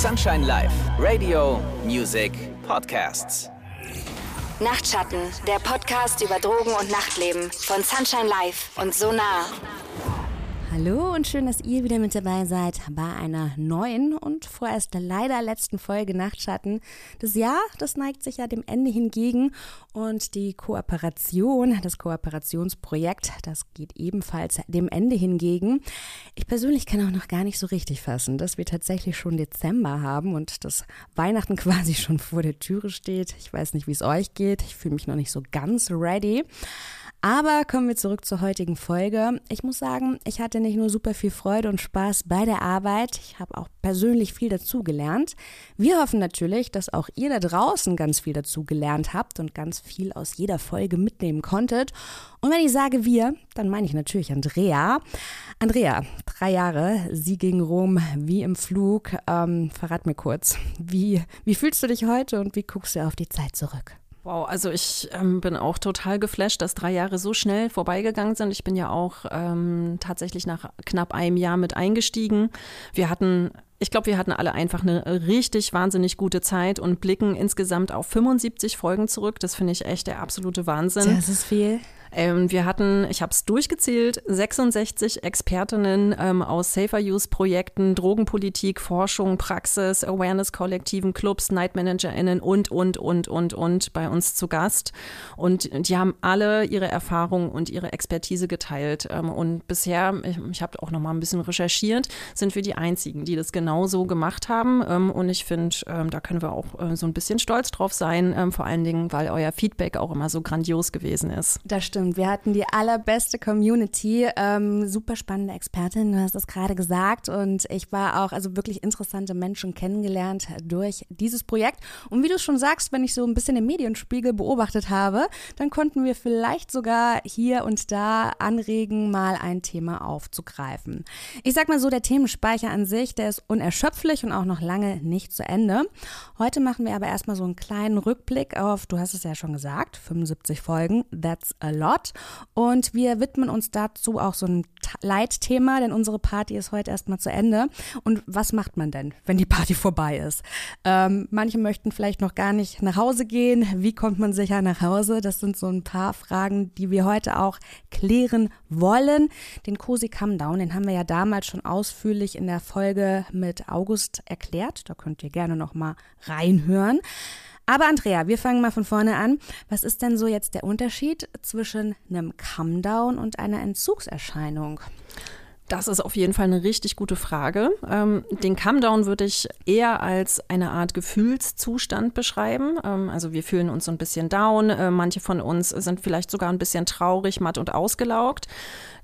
Sunshine Live, Radio, Music, Podcasts. Nachtschatten, der Podcast über Drogen und Nachtleben von Sunshine Live und Sonar. Hallo und schön, dass ihr wieder mit dabei seid bei einer neuen und vorerst leider letzten Folge Nachtschatten. Das Jahr, das neigt sich ja dem Ende hingegen und die Kooperation, das Kooperationsprojekt, das geht ebenfalls dem Ende hingegen. Ich persönlich kann auch noch gar nicht so richtig fassen, dass wir tatsächlich schon Dezember haben und dass Weihnachten quasi schon vor der Türe steht. Ich weiß nicht, wie es euch geht. Ich fühle mich noch nicht so ganz ready. Aber kommen wir zurück zur heutigen Folge. Ich muss sagen, ich hatte nicht nur super viel Freude und Spaß bei der Arbeit, ich habe auch persönlich viel dazugelernt. Wir hoffen natürlich, dass auch ihr da draußen ganz viel dazugelernt habt und ganz viel aus jeder Folge mitnehmen konntet. Und wenn ich sage wir, dann meine ich natürlich Andrea. Andrea, drei Jahre, sie ging rum wie im Flug. Ähm, verrat mir kurz, wie, wie fühlst du dich heute und wie guckst du auf die Zeit zurück? Wow, also ich ähm, bin auch total geflasht, dass drei Jahre so schnell vorbeigegangen sind. Ich bin ja auch ähm, tatsächlich nach knapp einem Jahr mit eingestiegen. Wir hatten ich glaube, wir hatten alle einfach eine richtig wahnsinnig gute Zeit und blicken insgesamt auf 75 Folgen zurück. Das finde ich echt der absolute Wahnsinn. Das ist viel. Ähm, wir hatten, ich habe es durchgezählt, 66 Expertinnen ähm, aus Safer-Use-Projekten, Drogenpolitik, Forschung, Praxis, Awareness-Kollektiven, Clubs, Night-ManagerInnen und, und, und, und, und bei uns zu Gast. Und die haben alle ihre Erfahrungen und ihre Expertise geteilt. Ähm, und bisher, ich, ich habe auch noch mal ein bisschen recherchiert, sind wir die Einzigen, die das genauso gemacht haben. Ähm, und ich finde, ähm, da können wir auch äh, so ein bisschen stolz drauf sein, ähm, vor allen Dingen, weil euer Feedback auch immer so grandios gewesen ist. Das stimmt stimmt. Wir hatten die allerbeste Community, ähm, super spannende Expertin, du hast es gerade gesagt. Und ich war auch, also wirklich interessante Menschen kennengelernt durch dieses Projekt. Und wie du schon sagst, wenn ich so ein bisschen den Medienspiegel beobachtet habe, dann konnten wir vielleicht sogar hier und da anregen, mal ein Thema aufzugreifen. Ich sag mal so, der Themenspeicher an sich, der ist unerschöpflich und auch noch lange nicht zu Ende. Heute machen wir aber erstmal so einen kleinen Rückblick auf, du hast es ja schon gesagt, 75 Folgen. That's a lot. Gott. Und wir widmen uns dazu auch so ein Leitthema, denn unsere Party ist heute erstmal zu Ende. Und was macht man denn, wenn die Party vorbei ist? Ähm, manche möchten vielleicht noch gar nicht nach Hause gehen. Wie kommt man sicher nach Hause? Das sind so ein paar Fragen, die wir heute auch klären wollen. Den Cosi Come Down, den haben wir ja damals schon ausführlich in der Folge mit August erklärt. Da könnt ihr gerne noch mal reinhören. Aber Andrea, wir fangen mal von vorne an. Was ist denn so jetzt der Unterschied zwischen einem Come-Down und einer Entzugserscheinung? Das ist auf jeden Fall eine richtig gute Frage. Ähm, den Come-Down würde ich eher als eine Art Gefühlszustand beschreiben. Ähm, also wir fühlen uns so ein bisschen down. Äh, manche von uns sind vielleicht sogar ein bisschen traurig, matt und ausgelaugt.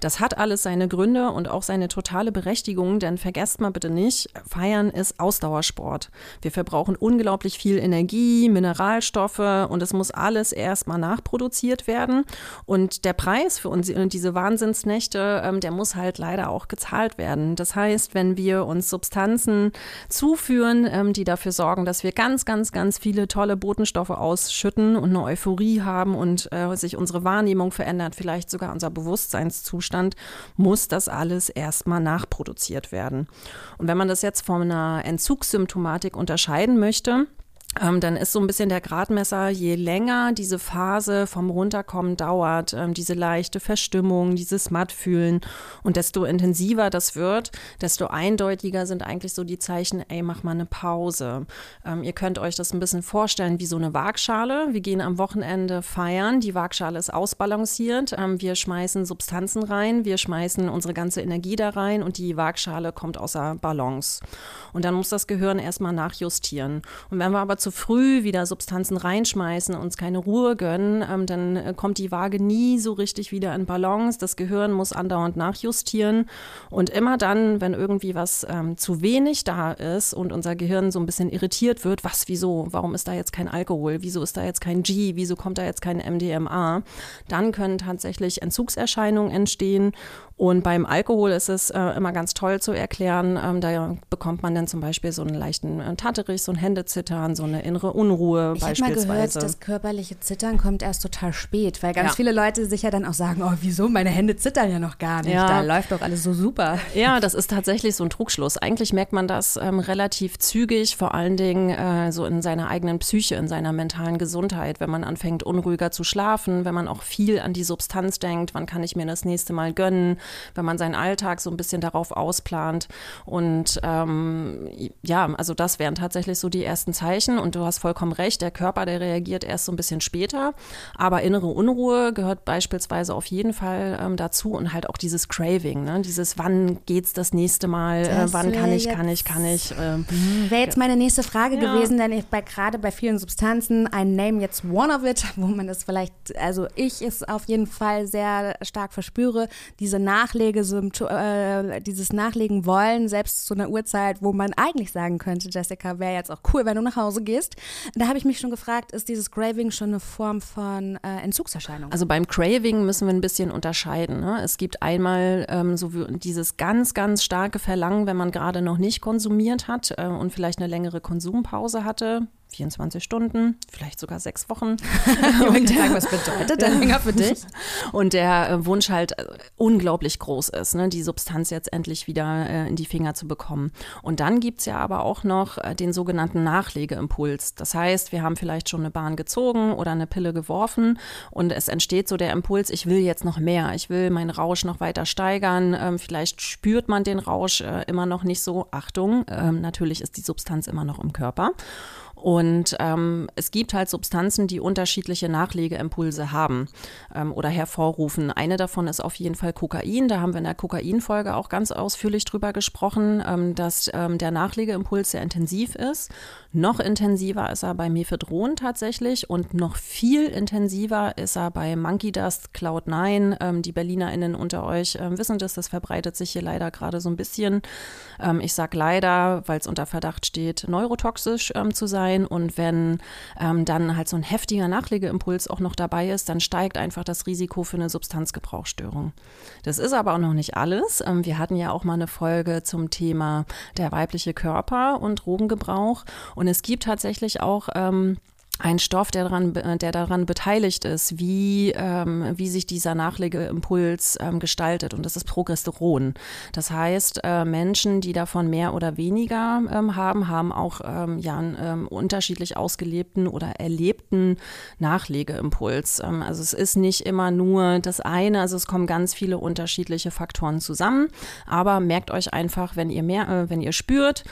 Das hat alles seine Gründe und auch seine totale Berechtigung, denn vergesst mal bitte nicht, Feiern ist Ausdauersport. Wir verbrauchen unglaublich viel Energie, Mineralstoffe und es muss alles erstmal nachproduziert werden. Und der Preis für uns, diese Wahnsinnsnächte, ähm, der muss halt leider auch gezahlt werden. Das heißt, wenn wir uns Substanzen zuführen, ähm, die dafür sorgen, dass wir ganz, ganz, ganz viele tolle Botenstoffe ausschütten und eine Euphorie haben und äh, sich unsere Wahrnehmung verändert, vielleicht sogar unser Bewusstseinszustand, Zustand, muss das alles erstmal nachproduziert werden. Und wenn man das jetzt von einer Entzugssymptomatik unterscheiden möchte, ähm, dann ist so ein bisschen der Gradmesser, je länger diese Phase vom Runterkommen dauert, ähm, diese leichte Verstimmung, dieses Mattfühlen und desto intensiver das wird, desto eindeutiger sind eigentlich so die Zeichen, ey, mach mal eine Pause. Ähm, ihr könnt euch das ein bisschen vorstellen wie so eine Waagschale. Wir gehen am Wochenende feiern, die Waagschale ist ausbalanciert, ähm, wir schmeißen Substanzen rein, wir schmeißen unsere ganze Energie da rein und die Waagschale kommt außer Balance. Und dann muss das Gehirn erstmal nachjustieren. Und wenn wir aber zu früh wieder Substanzen reinschmeißen, uns keine Ruhe gönnen, ähm, dann äh, kommt die Waage nie so richtig wieder in Balance. Das Gehirn muss andauernd nachjustieren. Und immer dann, wenn irgendwie was ähm, zu wenig da ist und unser Gehirn so ein bisschen irritiert wird, was, wieso, warum ist da jetzt kein Alkohol, wieso ist da jetzt kein G, wieso kommt da jetzt kein MDMA, dann können tatsächlich Entzugserscheinungen entstehen. Und beim Alkohol ist es äh, immer ganz toll zu erklären. Ähm, da bekommt man dann zum Beispiel so einen leichten äh, Tatterich, so ein Händezittern, so eine innere Unruhe ich beispielsweise. Ich habe mal gehört, das körperliche Zittern kommt erst total spät, weil ganz ja. viele Leute sich ja dann auch sagen, oh, wieso, meine Hände zittern ja noch gar nicht, ja. da läuft doch alles so super. Ja, das ist tatsächlich so ein Trugschluss. Eigentlich merkt man das ähm, relativ zügig, vor allen Dingen äh, so in seiner eigenen Psyche, in seiner mentalen Gesundheit, wenn man anfängt, unruhiger zu schlafen, wenn man auch viel an die Substanz denkt, wann kann ich mir das nächste Mal gönnen, wenn man seinen Alltag so ein bisschen darauf ausplant. Und ähm, ja, also das wären tatsächlich so die ersten Zeichen. Und du hast vollkommen recht, der Körper, der reagiert erst so ein bisschen später. Aber innere Unruhe gehört beispielsweise auf jeden Fall ähm, dazu und halt auch dieses Craving, ne? dieses wann geht's das nächste Mal, äh, wann kann ich, kann ich, kann ich. Äh, Wäre jetzt meine nächste Frage ja. gewesen, denn ich bei gerade bei vielen Substanzen, ein Name jetzt one of it, wo man das vielleicht, also ich es auf jeden Fall sehr stark verspüre, diese Äh, dieses Nachlegen wollen, selbst zu einer Uhrzeit, wo man eigentlich sagen könnte, Jessica, wäre jetzt auch cool, wenn du nach Hause gehst. Da habe ich mich schon gefragt, ist dieses Craving schon eine Form von äh, Entzugserscheinung? Also beim Craving müssen wir ein bisschen unterscheiden. Ne? Es gibt einmal ähm, so dieses ganz, ganz starke Verlangen, wenn man gerade noch nicht konsumiert hat äh, und vielleicht eine längere Konsumpause hatte. 24 Stunden, vielleicht sogar sechs Wochen. und der, was bedeutet der länger für dich? Und der äh, Wunsch halt äh, unglaublich groß ist, ne, die Substanz jetzt endlich wieder äh, in die Finger zu bekommen. Und dann gibt es ja aber auch noch äh, den sogenannten Nachlegeimpuls. Das heißt, wir haben vielleicht schon eine Bahn gezogen oder eine Pille geworfen und es entsteht so der Impuls, ich will jetzt noch mehr, ich will meinen Rausch noch weiter steigern. Ähm, vielleicht spürt man den Rausch äh, immer noch nicht so. Achtung, ähm, natürlich ist die Substanz immer noch im Körper. Und ähm, es gibt halt Substanzen, die unterschiedliche Nachlegeimpulse haben ähm, oder hervorrufen. Eine davon ist auf jeden Fall Kokain. Da haben wir in der Kokainfolge auch ganz ausführlich drüber gesprochen, ähm, dass ähm, der Nachlegeimpuls sehr intensiv ist. Noch intensiver ist er bei Mephedron tatsächlich und noch viel intensiver ist er bei Monkey Dust Cloud9. Ähm, die BerlinerInnen unter euch ähm, wissen das, das verbreitet sich hier leider gerade so ein bisschen. Ich sage leider, weil es unter Verdacht steht, neurotoxisch zu sein. Und wenn ähm, dann halt so ein heftiger Nachlegeimpuls auch noch dabei ist, dann steigt einfach das Risiko für eine Substanzgebrauchsstörung. Das ist aber auch noch nicht alles. Ähm, wir hatten ja auch mal eine Folge zum Thema der weibliche Körper und Drogengebrauch. Und und es gibt tatsächlich auch ähm, ein Stoff, der daran, der daran beteiligt ist, wie, ähm, wie sich dieser Nachlegeimpuls ähm, gestaltet. Und das ist Progesteron. Das heißt, äh, Menschen, die davon mehr oder weniger ähm, haben, haben auch ähm, ja, einen ähm, unterschiedlich ausgelebten oder erlebten Nachlegeimpuls. Ähm, also es ist nicht immer nur das eine, also es kommen ganz viele unterschiedliche Faktoren zusammen. Aber merkt euch einfach, wenn ihr mehr, äh, wenn ihr spürt,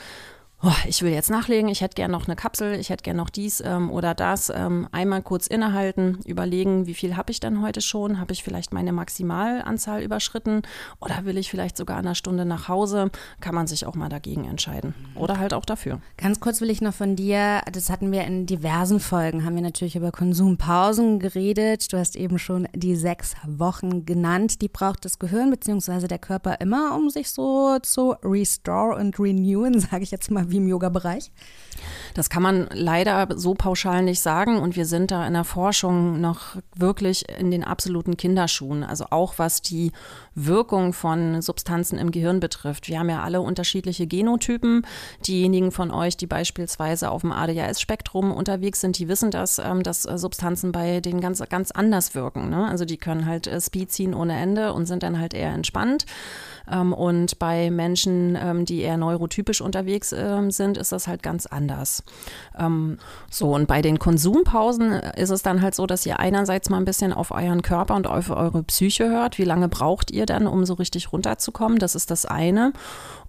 ich will jetzt nachlegen, ich hätte gern noch eine Kapsel, ich hätte gern noch dies ähm, oder das. Ähm, einmal kurz innehalten, überlegen, wie viel habe ich denn heute schon? Habe ich vielleicht meine Maximalanzahl überschritten oder will ich vielleicht sogar eine Stunde nach Hause? Kann man sich auch mal dagegen entscheiden oder halt auch dafür. Ganz kurz will ich noch von dir, das hatten wir in diversen Folgen, haben wir natürlich über Konsumpausen geredet. Du hast eben schon die sechs Wochen genannt. Die braucht das Gehirn bzw. der Körper immer, um sich so zu restore und renewen, sage ich jetzt mal wie im Yoga-Bereich? Das kann man leider so pauschal nicht sagen und wir sind da in der Forschung noch wirklich in den absoluten Kinderschuhen. Also auch was die Wirkung von Substanzen im Gehirn betrifft. Wir haben ja alle unterschiedliche Genotypen. Diejenigen von euch, die beispielsweise auf dem ADHS-Spektrum unterwegs sind, die wissen ähm, dass äh, Substanzen bei denen ganz, ganz anders wirken. Ne? Also die können halt äh, Speed ziehen ohne Ende und sind dann halt eher entspannt. Ähm, und bei Menschen, ähm, die eher neurotypisch unterwegs sind, ist das halt ganz anders. So, und bei den Konsumpausen ist es dann halt so, dass ihr einerseits mal ein bisschen auf euren Körper und auf eure Psyche hört. Wie lange braucht ihr dann, um so richtig runterzukommen? Das ist das eine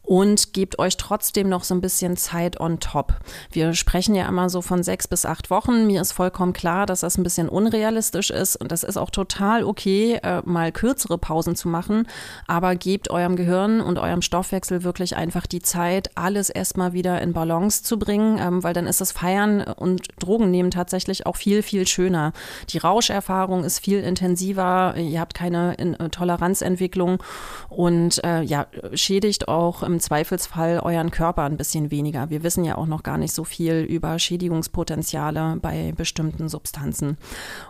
und gebt euch trotzdem noch so ein bisschen Zeit on top. Wir sprechen ja immer so von sechs bis acht Wochen. Mir ist vollkommen klar, dass das ein bisschen unrealistisch ist und das ist auch total okay, äh, mal kürzere Pausen zu machen, aber gebt eurem Gehirn und eurem Stoffwechsel wirklich einfach die Zeit, alles erstmal wieder in Balance zu bringen, ähm, weil dann ist das Feiern und Drogen nehmen tatsächlich auch viel, viel schöner. Die Rauscherfahrung ist viel intensiver, ihr habt keine in, äh, Toleranzentwicklung und äh, ja, schädigt auch im im Zweifelsfall euren Körper ein bisschen weniger. Wir wissen ja auch noch gar nicht so viel über Schädigungspotenziale bei bestimmten Substanzen.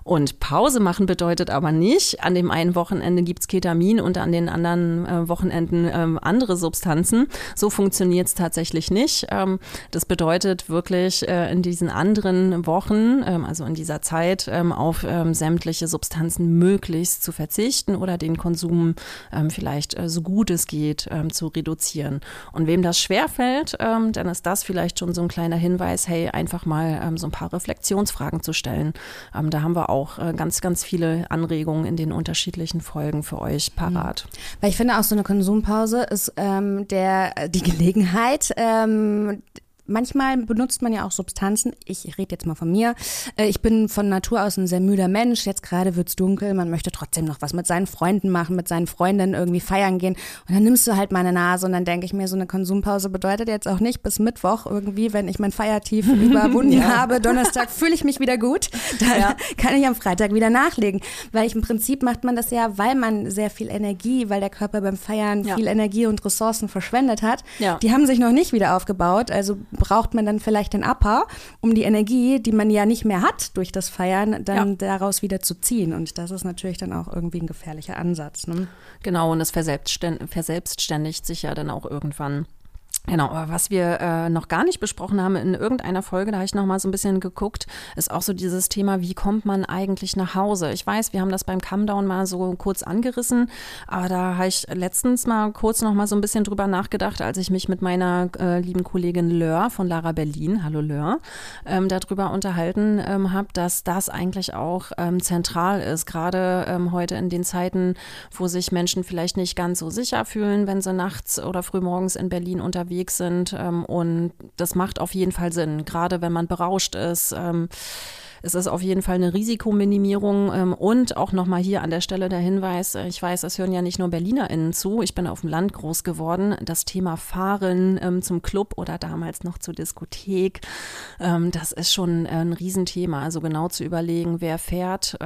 Und Pause machen bedeutet aber nicht, an dem einen Wochenende gibt es Ketamin und an den anderen äh, Wochenenden ähm, andere Substanzen. So funktioniert es tatsächlich nicht. Ähm, das bedeutet wirklich äh, in diesen anderen Wochen, ähm, also in dieser Zeit, ähm, auf ähm, sämtliche Substanzen möglichst zu verzichten oder den Konsum ähm, vielleicht äh, so gut es geht zu reduzieren. Und wem das schwerfällt, ähm, dann ist das vielleicht schon so ein kleiner Hinweis, hey, einfach mal ähm, so ein paar Reflexionsfragen zu stellen. Ähm, da haben wir auch äh, ganz, ganz viele Anregungen in den unterschiedlichen Folgen für euch parat. Mhm. Weil ich finde auch so eine Konsumpause ist ähm, der die Gelegenheit, ähm, manchmal benutzt man ja auch Substanzen. Ich rede jetzt mal von mir. Äh, ich bin von Natur aus ein sehr müder Mensch. Jetzt gerade wird's dunkel. Man möchte trotzdem noch was mit seinen Freunden machen, mit seinen Freundinnen irgendwie feiern gehen. Und dann nimmst du halt meine Nase und dann denke ich mir, so eine Konsumpause bedeutet jetzt auch nicht bis Mittwoch irgendwie, wenn ich mein Feiertief überwunden ja. habe. Donnerstag fühle ich mich wieder gut. Dann ja. kann ich am Freitag wieder nachlegen. Weil ich im Prinzip macht man das ja, weil man sehr viel Energie, weil der Körper beim Feiern ja. viel Energie und Ressourcen verschwendet hat. Die haben sich noch nicht wieder aufgebaut. Also braucht man dann vielleicht den Upper, um die Energie, die man ja nicht mehr hat durch das Feiern, dann ja. daraus wieder zu ziehen. Und das ist natürlich dann auch irgendwie ein gefährlicher Ansatz. Ne? Genau, und es verselbstständigt sich ja dann auch irgendwann. Genau, aber was wir äh, noch gar nicht besprochen haben in irgendeiner Folge, da habe ich noch mal so ein bisschen geguckt, ist auch so dieses Thema, wie kommt man eigentlich nach Hause? Ich weiß, wir haben das beim Comedown mal so kurz angerissen, aber da habe ich letztens mal kurz noch mal so ein bisschen drüber nachgedacht, als ich mich mit meiner äh, lieben Kollegin Lör von Lara Berlin, hallo Lör, ähm, darüber unterhalten ähm, habe, dass das eigentlich auch ähm, zentral ist, gerade ähm, heute in den Zeiten, wo sich Menschen vielleicht nicht ganz so sicher fühlen, wenn sie nachts oder frühmorgens in Berlin unterwegs unterwegs sind. Ähm, und das macht auf jeden Fall Sinn, gerade wenn man berauscht ist. Es ist auf jeden Fall eine Risikominimierung ähm, und auch nochmal hier an der Stelle der Hinweis, äh, ich weiß, es hören ja nicht nur BerlinerInnen zu, ich bin auf dem Land groß geworden, das Thema Fahren ähm, zum Club oder damals noch zur Diskothek, ähm, das ist schon ein Riesenthema, also genau zu überlegen, wer fährt,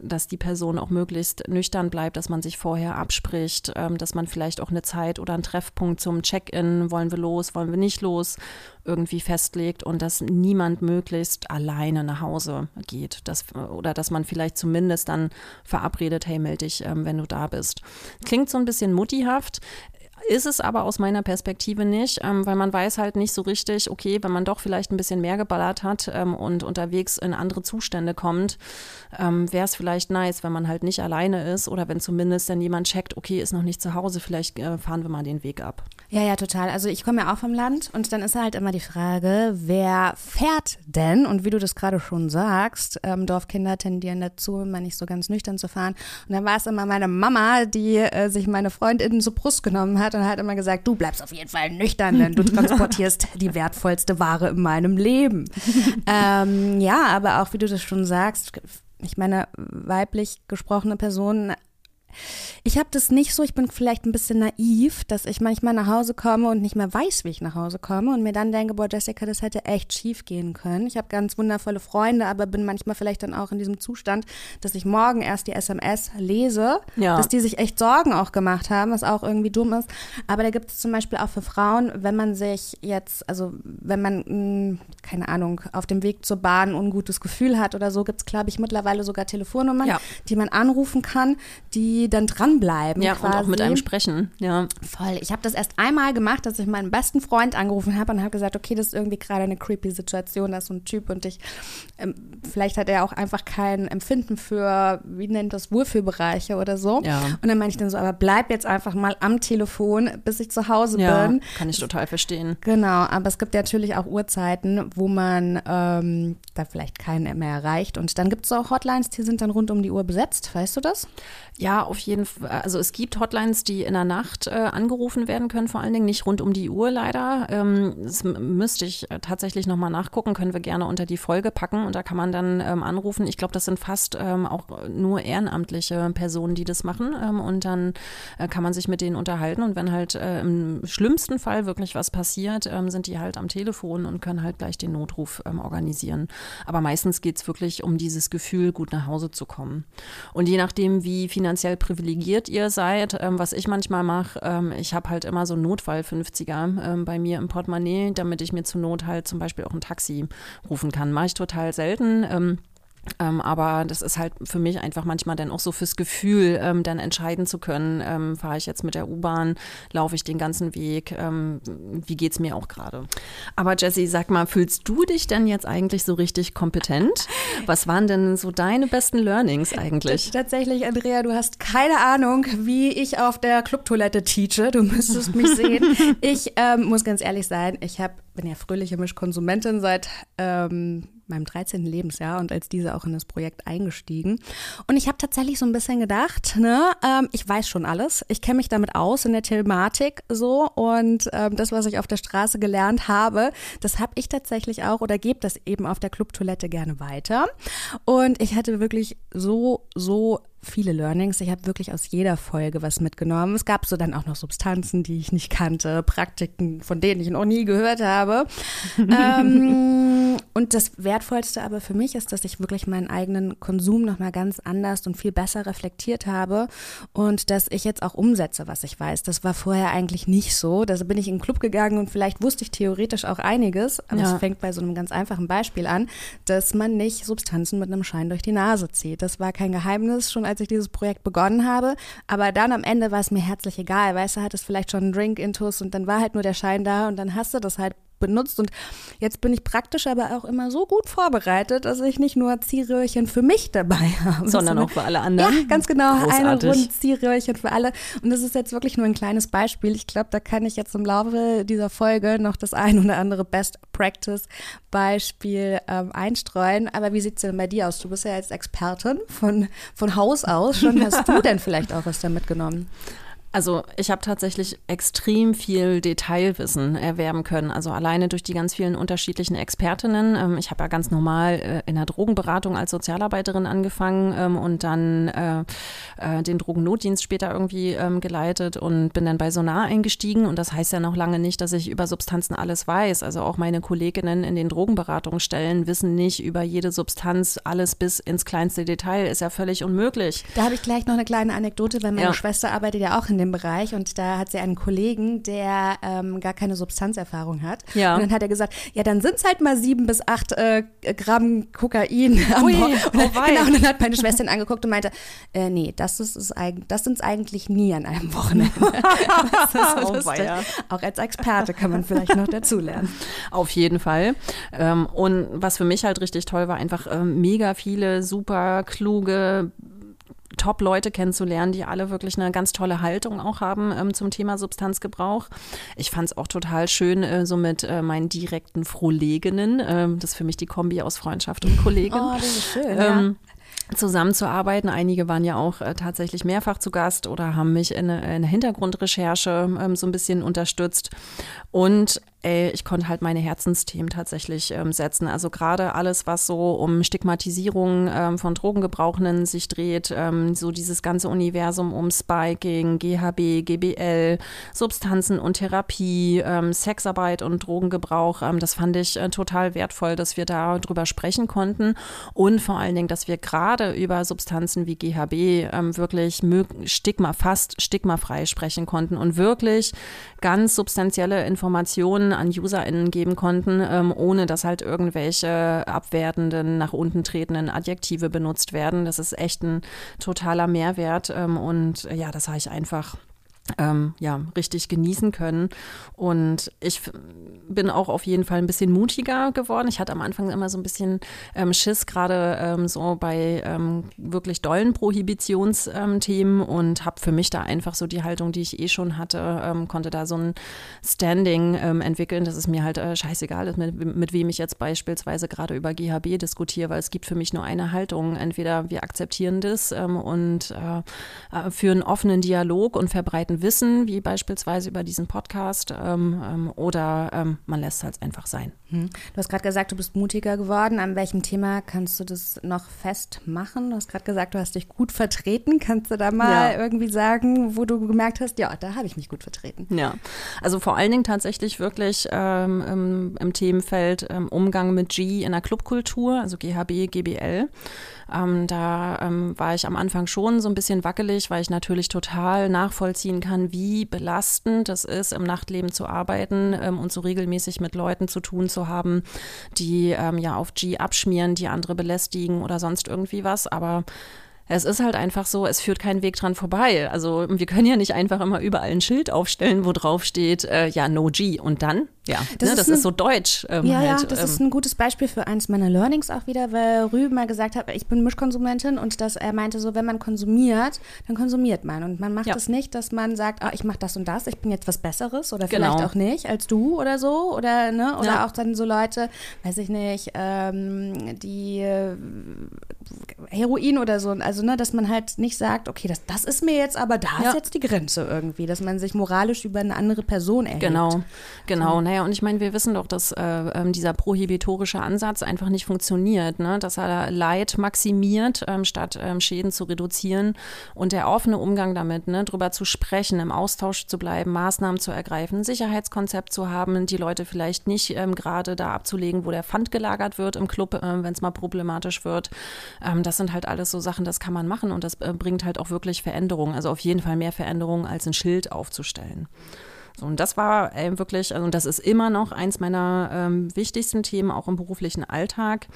dass die Person auch möglichst nüchtern bleibt, dass man sich vorher abspricht, dass man vielleicht auch eine Zeit oder einen Treffpunkt zum Check-in, wollen wir los, wollen wir nicht los, irgendwie festlegt und dass niemand möglichst alleine nach Hause geht. Das, oder dass man vielleicht zumindest dann verabredet, hey, melde dich, ähm, wenn du da bist. Klingt so ein bisschen muttihaft. Ist es aber aus meiner Perspektive nicht, ähm, weil man weiß halt nicht so richtig, okay, wenn man doch vielleicht ein bisschen mehr geballert hat ähm, und unterwegs in andere Zustände kommt, ähm, wäre es vielleicht nice, wenn man halt nicht alleine ist oder wenn zumindest dann jemand checkt, okay, ist noch nicht zu Hause, vielleicht äh, fahren wir mal den Weg ab. Ja, ja, total. Also ich komme ja auch vom Land und dann ist halt immer die Frage, wer fährt denn? Und wie du das gerade schon sagst, ähm, Dorfkinder tendieren dazu, immer nicht so ganz nüchtern zu fahren. Und dann war es immer meine Mama, die äh, sich meine Freundinnen zur Brust genommen hat hat immer gesagt, du bleibst auf jeden Fall nüchtern, denn du transportierst die wertvollste Ware in meinem Leben. ähm, ja, aber auch wie du das schon sagst, ich meine, weiblich gesprochene Personen ich habe das nicht so, ich bin vielleicht ein bisschen naiv, dass ich manchmal nach Hause komme und nicht mehr weiß, wie ich nach Hause komme und mir dann denke, boah, Jessica, das hätte echt schief gehen können. Ich habe ganz wundervolle Freunde, aber bin manchmal vielleicht dann auch in diesem Zustand, dass ich morgen erst die SMS lese, ja. dass die sich echt Sorgen auch gemacht haben, was auch irgendwie dumm ist. Aber da gibt es zum Beispiel auch für Frauen, wenn man sich jetzt, also wenn man, mh, hm, keine Ahnung, auf dem Weg zur Bahn ein ungutes Gefühl hat oder so, gibt es, glaube ich, mittlerweile sogar Telefonnummern, ja. die man anrufen kann, die dann dranbleiben. Ja, quasi. und auch mit einem sprechen. Ja. Voll. Ich habe das erst einmal gemacht, dass ich meinen besten Freund angerufen habe und habe gesagt, okay, das ist irgendwie gerade eine creepy Situation, da ist so ein Typ und ich, ähm, vielleicht hat er auch einfach kein Empfinden für, wie nennt das, Wohlfühlbereiche oder so. Ja. Und dann meine ich dann so, aber bleib jetzt einfach mal am Telefon, bis ich zu Hause ja, bin. Kann ich total verstehen. Genau, aber es gibt ja natürlich auch Uhrzeiten, wo man ähm, da vielleicht keinen mehr erreicht. Und dann gibt es auch Hotlines, die sind dann rund um die Uhr besetzt. Weißt du das? Ja, auf jeden Fall. Also es gibt Hotlines, die in der Nacht äh, angerufen werden können, vor allen Dingen nicht rund um die Uhr leider. Ähm, das müsste ich äh, tatsächlich nochmal nachgucken, können wir gerne unter die Folge packen und da kann man dann ähm, anrufen. Ich glaube, das sind fast ähm, auch nur ehrenamtliche Personen, die das machen ähm, und dann äh, kann man sich mit denen unterhalten und wenn halt äh, im schlimmsten Fall wirklich was passiert, ähm, sind die halt am Telefon und können halt gleich den Notruf ähm, organisieren. Aber meistens geht es wirklich um dieses Gefühl, gut nach Hause zu kommen. Und je nachdem, wie finanziell privilegiert ihr seid. Ähm, was ich manchmal mache, ähm, ich habe halt immer so Notfall 50er ähm, bei mir im Portemonnaie, damit ich mir zur Not halt zum Beispiel auch ein Taxi rufen kann. Mache ich total selten. Ähm, aber das ist halt für mich einfach manchmal dann auch so fürs Gefühl, ähm, dann entscheiden zu können, ähm, fahre ich jetzt mit der U-Bahn, laufe ich den ganzen Weg, ähm, wie geht's mir auch gerade. Aber Jessie, sag mal, fühlst du dich denn jetzt eigentlich so richtig kompetent? Was waren denn so deine besten Learnings eigentlich? Tatsächlich, Andrea, du hast keine Ahnung, wie ich auf der Clubtoilette teache. Du müsstest mich sehen. Ich ähm, muss ganz ehrlich sein, ich hab, bin ja fröhliche Mischkonsumentin seit ähm, meinem 13. Lebensjahr und als diese auch in das Projekt eingestiegen. Und ich habe tatsächlich so ein bisschen gedacht, ne, ähm, ich weiß schon alles. Ich kenne mich damit aus in der Thematik so und ähm, das, was ich auf der Straße gelernt habe, das habe ich tatsächlich auch oder gebe das eben auf der Clubtoilette gerne weiter. Und ich hatte wirklich so, so viele Learnings. Ich habe wirklich aus jeder Folge was mitgenommen. Es gab so dann auch noch Substanzen, die ich nicht kannte, Praktiken, von denen ich noch nie gehört habe. ähm, und das Wertvollste aber für mich ist, dass ich wirklich meinen eigenen Konsum nochmal ganz anders und viel besser reflektiert habe und dass ich jetzt auch umsetze, was ich weiß. Das war vorher eigentlich nicht so. Da bin ich in den Club gegangen und vielleicht wusste ich theoretisch auch einiges, aber ja. es fängt bei so einem ganz einfachen Beispiel an, dass man nicht Substanzen mit einem Schein durch die Nase zieht. Das war kein Geheimnis schon als ich dieses Projekt begonnen habe. Aber dann am Ende war es mir herzlich egal. Weißt du, hattest vielleicht schon einen Drink intus und dann war halt nur der Schein da und dann hast du das halt benutzt. Und jetzt bin ich praktisch aber auch immer so gut vorbereitet, dass ich nicht nur Ziehröhrchen für mich dabei habe. Sondern auch für alle anderen. Ja, ganz genau. Großartig. Eine Runde Ziehröhrchen für alle. Und das ist jetzt wirklich nur ein kleines Beispiel. Ich glaube, da kann ich jetzt im Laufe dieser Folge noch das ein oder andere Best Practice Beispiel ähm, einstreuen. Aber wie sieht es denn bei dir aus? Du bist ja jetzt Expertin von, von Haus aus. Schon hast du denn vielleicht auch was da mitgenommen? Also ich habe tatsächlich extrem viel Detailwissen erwerben können. Also alleine durch die ganz vielen unterschiedlichen Expertinnen. Ähm, ich habe ja ganz normal äh, in der Drogenberatung als Sozialarbeiterin angefangen ähm, und dann äh, äh, den Drogennotdienst später irgendwie ähm, geleitet und bin dann bei Sonar eingestiegen. Und das heißt ja noch lange nicht, dass ich über Substanzen alles weiß. Also auch meine Kolleginnen in den Drogenberatungsstellen wissen nicht über jede Substanz alles bis ins kleinste Detail. Ist ja völlig unmöglich. Da habe ich gleich noch eine kleine Anekdote, weil meine ja. Schwester arbeitet ja auch in dem Bereich und da hat sie einen Kollegen, der ähm, gar keine Substanzerfahrung hat. Ja. Und dann hat er gesagt, ja, dann sind es halt mal sieben bis acht äh, Gramm Kokain. Ui, oh genau, und dann hat meine Schwester ihn angeguckt und meinte, äh, nee, das ist, ist das sind es eigentlich nie an einem Wochenende. oh, auch als Experte kann man vielleicht noch dazulernen. Auf jeden Fall. Ähm, und was für mich halt richtig toll war, einfach ähm, mega viele super kluge Top-Leute kennenzulernen, die alle wirklich eine ganz tolle Haltung auch haben ähm, zum Thema Substanzgebrauch. Ich fand es auch total schön, äh, so mit äh, meinen direkten Frohleginnen, äh, das ist für mich die Kombi aus Freundschaft und Kollegin. Oh, das ist schön, ähm, ja zusammenzuarbeiten. Einige waren ja auch äh, tatsächlich mehrfach zu Gast oder haben mich in, in der Hintergrundrecherche ähm, so ein bisschen unterstützt. Und ey, ich konnte halt meine Herzensthemen tatsächlich ähm, setzen. Also gerade alles, was so um Stigmatisierung ähm, von Drogengebrauchenden sich dreht, ähm, so dieses ganze Universum um Spiking, GHB, GBL, Substanzen und Therapie, ähm, Sexarbeit und Drogengebrauch, ähm, das fand ich äh, total wertvoll, dass wir da drüber sprechen konnten und vor allen Dingen, dass wir gerade über Substanzen wie GHB ähm, wirklich stigma, fast stigmafrei sprechen konnten und wirklich ganz substanzielle Informationen an UserInnen geben konnten, ähm, ohne dass halt irgendwelche abwertenden, nach unten tretenden Adjektive benutzt werden. Das ist echt ein totaler Mehrwert ähm, und ja, das habe ich einfach ähm, ja, richtig genießen können. Und ich bin auch auf jeden Fall ein bisschen mutiger geworden. Ich hatte am Anfang immer so ein bisschen ähm, Schiss, gerade ähm, so bei ähm, wirklich dollen Prohibitionsthemen und habe für mich da einfach so die Haltung, die ich eh schon hatte, ähm, konnte da so ein Standing ähm, entwickeln, dass es mir halt äh, scheißegal ist, mit, mit wem ich jetzt beispielsweise gerade über GHB diskutiere, weil es gibt für mich nur eine Haltung. Entweder wir akzeptieren das und äh, äh, führen offenen Dialog und verbreiten Wissen, wie beispielsweise über diesen Podcast, ähm, ähm, oder ähm, man lässt es halt einfach sein. Hm. Du hast gerade gesagt, du bist mutiger geworden. An welchem Thema kannst du das noch festmachen? Du hast gerade gesagt, du hast dich gut vertreten. Kannst du da mal ja. irgendwie sagen, wo du gemerkt hast, ja, da habe ich mich gut vertreten? Ja, also vor allen Dingen tatsächlich wirklich ähm, im, im, Themenfeld ähm, Umgang mit G in der Clubkultur, also GHB, GBL. Ähm, da ähm, war ich am Anfang schon so ein bisschen wackelig, weil ich natürlich total nachvollziehen kann, wie belastend es ist, im Nachtleben zu arbeiten ähm, und so regelmäßig mit Leuten zu tun zu haben, die ähm, ja auf G abschmieren, die andere belästigen oder sonst irgendwie was. Aber es ist halt einfach so, es führt kein Weg dran vorbei. Also wir können ja nicht einfach immer überall ein Schild aufstellen, wo drauf steht, äh, ja, no G. Und dann? Ja, das, ne, ist, das ein, ist, so deutsch. Ähm, ja, halt, ja, das ähm, ist ein gutes Beispiel für eins meiner Learnings auch wieder, weil Rüben mal gesagt hat, ich bin Mischkonsumentin und dass er meinte so, wenn man konsumiert, dann konsumiert man. Und man macht es ja. nicht, dass man sagt, oh, ich mache das und das, ich bin jetzt was Besseres oder vielleicht genau. auch nicht als du oder so. Oder, ne? oder ja. auch dann so Leute, weiß ich nicht, ähm, die äh, Heroin oder so, also ne, dass man halt nicht sagt, okay, das, das ist mir jetzt, aber da ja. ist jetzt die Grenze irgendwie, dass man sich moralisch über eine andere Person erhebt. Genau, genau. So. Naja, und ich meine, wir wissen doch, dass äh, ähm, dieser prohibitorische Ansatz einfach nicht funktioniert, ne? dass er Leid maximiert, ähm, statt ähm, Schäden zu reduzieren. Und der offene Umgang damit, ne? drüber zu sprechen, im Austausch zu bleiben, Maßnahmen zu ergreifen, ein Sicherheitskonzept zu haben, die Leute vielleicht nicht ähm, gerade da abzulegen, wo der Pfand gelagert wird im Club, äh, wenn es mal problematisch wird. Ähm, das sind halt alles so Sachen, das kann man machen und das äh, bringt halt auch wirklich Veränderungen. Also auf jeden Fall mehr Veränderungen als ein Schild aufzustellen. So, und das war äh, wirklich, also das ist immer noch eins meiner ähm, wichtigsten Themen, auch im beruflichen Alltag.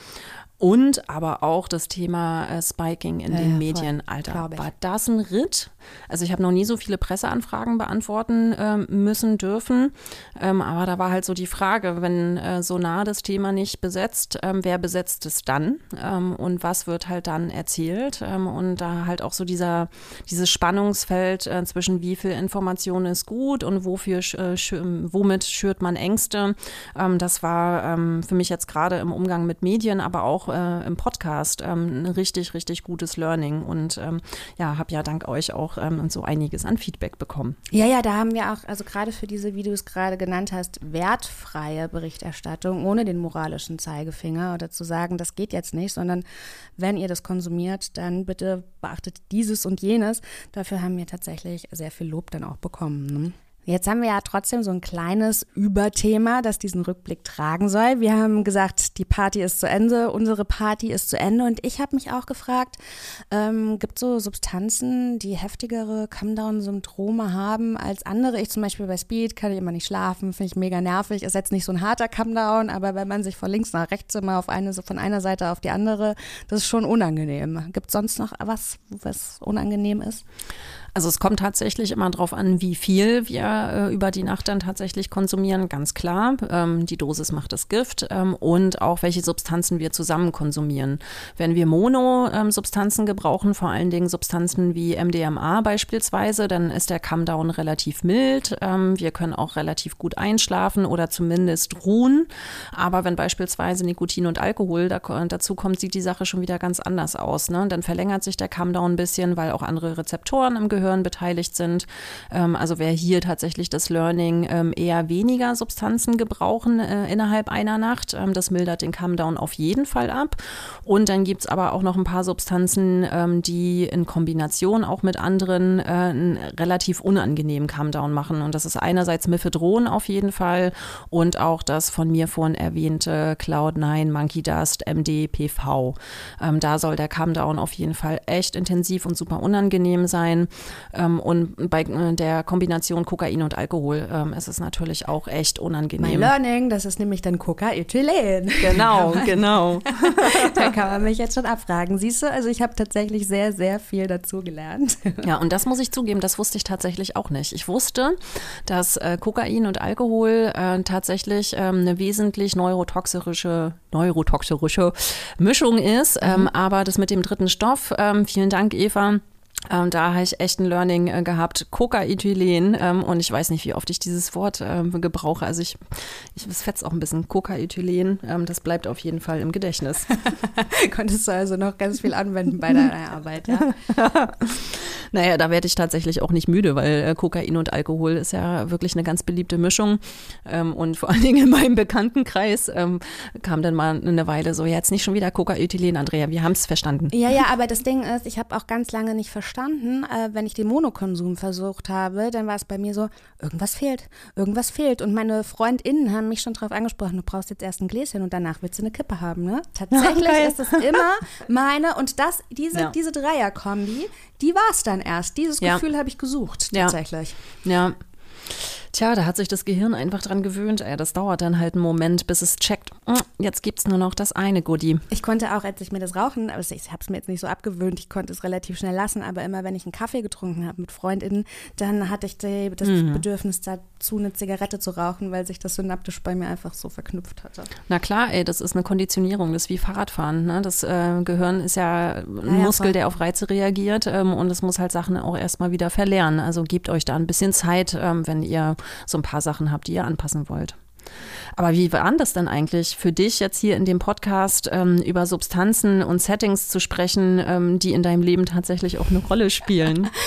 Und aber auch das Thema äh, Spiking in ja, den ja, Medien. Alter, war das ein Ritt? Also ich habe noch nie so viele Presseanfragen beantworten ähm, müssen dürfen. Ähm, aber da war halt so die Frage, wenn äh, so nah das Thema nicht besetzt, ähm, wer besetzt es dann? Ähm, und was wird halt dann erzählt? Ähm, und da halt auch so dieser, dieses Spannungsfeld äh, zwischen wie viel Information ist gut und wofür, äh, womit schürt man Ängste. Ähm, das war für mich jetzt gerade im Umgang mit Medien, aber auch äh, im Podcast ähm, ein richtig, richtig gutes Learning und ähm, ja, habe ja dank euch auch ähm, so einiges an Feedback bekommen. Ja, ja, da haben wir auch, also gerade für diese, wie du es gerade genannt hast, wertfreie Berichterstattung ohne den moralischen Zeigefinger oder zu sagen, das geht jetzt nicht, sondern wenn ihr das konsumiert, dann bitte beachtet dieses und jenes. Dafür haben wir tatsächlich sehr viel Lob dann auch bekommen. Ne? Jetzt haben wir ja trotzdem so ein kleines Überthema, das diesen Rückblick tragen soll. Wir haben gesagt, die Party ist zu Ende, unsere Party ist zu Ende. Und ich habe mich auch gefragt, ähm, gibt es so Substanzen, die heftigere Come-Down-Symptome haben als andere? Ich zum Beispiel bei Speed kann ich immer nicht schlafen, finde ich mega nervig. Ist jetzt nicht so ein harter Come-Down, aber wenn man sich von links nach rechts immer auf eine, so von einer Seite auf die andere, das ist schon unangenehm. Gibt es sonst noch was, was unangenehm ist? Also es kommt tatsächlich immer darauf an, wie viel wir äh, über die Nacht dann tatsächlich konsumieren, ganz klar. Ähm, die Dosis macht das Gift ähm, und auch welche Substanzen wir zusammen konsumieren. Wenn wir Mono-Substanzen ähm, gebrauchen, vor allen Dingen Substanzen wie MDMA beispielsweise, dann ist der Come-Down relativ mild. Ähm, wir können auch relativ gut einschlafen oder zumindest ruhen. Aber wenn beispielsweise Nikotin und Alkohol da, dazu kommt, sieht die Sache schon wieder ganz anders aus. Ne? Dann verlängert sich der Come-Down ein bisschen, weil auch andere Rezeptoren im Gehirn Gehirn beteiligt sind. Ähm, also wer hier tatsächlich das Learning ähm, eher weniger Substanzen gebrauchen äh, innerhalb einer Nacht, ähm, das mildert den Come-Down auf jeden Fall ab. Und dann gibt es aber auch noch ein paar Substanzen, die in Kombination auch mit anderen äh, einen relativ unangenehmen Come-Down machen. Und das ist einerseits Mifedron auf jeden Fall und auch das von mir vorhin erwähnte Cloud9, Monkey Dust, MD, PV. Da soll der Come-Down auf jeden Fall echt intensiv und super unangenehm sein. Ähm, und bei äh, der Kombination Kokain und Alkohol ähm, ist es natürlich auch echt unangenehm. Mein Learning, das ist nämlich dann Coca-Ethylen. Genau, genau. da kann man mich jetzt schon abfragen. Siehst du, also ich habe tatsächlich sehr, sehr viel dazu gelernt. ja, und das muss ich zugeben, das wusste ich tatsächlich auch nicht. Ich wusste, dass äh, Kokain und Alkohol äh, tatsächlich ähm, eine wesentlich neurotoxische, neurotoxische Mischung ist. Mhm. Ähm, aber das mit dem dritten Stoff, ähm, vielen Dank, Eva ähm, da habe ich echt ein Learning äh, gehabt. Coca-Ethylen. Ähm, und ich weiß nicht, wie oft ich dieses Wort ähm, gebrauche. Also ich, ich es fetzt auch ein bisschen Coca-Ethylen. Ähm, das bleibt auf jeden Fall im Gedächtnis. Konntest du also noch ganz viel anwenden bei deiner Arbeit, ja? Naja, da werde ich tatsächlich auch nicht müde, weil äh, Kokain und Alkohol ist ja wirklich eine ganz beliebte Mischung. Ähm, und vor allen Dingen in meinem Bekanntenkreis ähm, kam dann mal eine Weile so, jetzt nicht schon wieder Coca-Ethylen, Andrea, wir haben es verstanden. Ja, ja, aber das Ding ist, ich habe auch ganz lange nicht verstanden, äh, wenn ich den Monokonsum versucht habe, dann war es bei mir so, irgendwas fehlt, irgendwas fehlt. Und meine FreundInnen haben mich schon darauf angesprochen, du brauchst jetzt erst ein Gläschen und danach willst du eine Kippe haben, ne? Tatsächlich ist es immer meine und das, diese, Ja. diese Dreier-Kombi, die war es dann erst. Dieses Ja. Gefühl habe ich gesucht, Ja. tatsächlich. Ja. Tja, da hat sich das Gehirn einfach dran gewöhnt. Ey, das dauert dann halt einen Moment, bis es checkt. "Mm, Jetzt gibt's nur noch das eine Goodie. Ich konnte auch, als ich mir das Rauchen, aber ich habe es mir jetzt nicht so abgewöhnt, ich konnte es relativ schnell lassen, aber immer wenn ich einen Kaffee getrunken habe mit FreundInnen, dann hatte ich die, das Mhm. Bedürfnis dazu, eine Zigarette zu rauchen, weil sich das synaptisch bei mir einfach so verknüpft hatte. Na klar, ey, das ist eine Konditionierung, das ist wie Fahrradfahren. Ne? Das äh, Gehirn ist ja ein ja, Muskel, voll. der auf Reize reagiert ähm, und es muss halt Sachen auch erstmal wieder verlernen. Also gebt euch da ein bisschen Zeit, ähm, wenn ihr so ein paar Sachen habt, die ihr anpassen wollt. Aber wie war das denn eigentlich für dich jetzt hier in dem Podcast ähm, über Substanzen und Settings zu sprechen, ähm, die in deinem Leben tatsächlich auch eine Rolle spielen?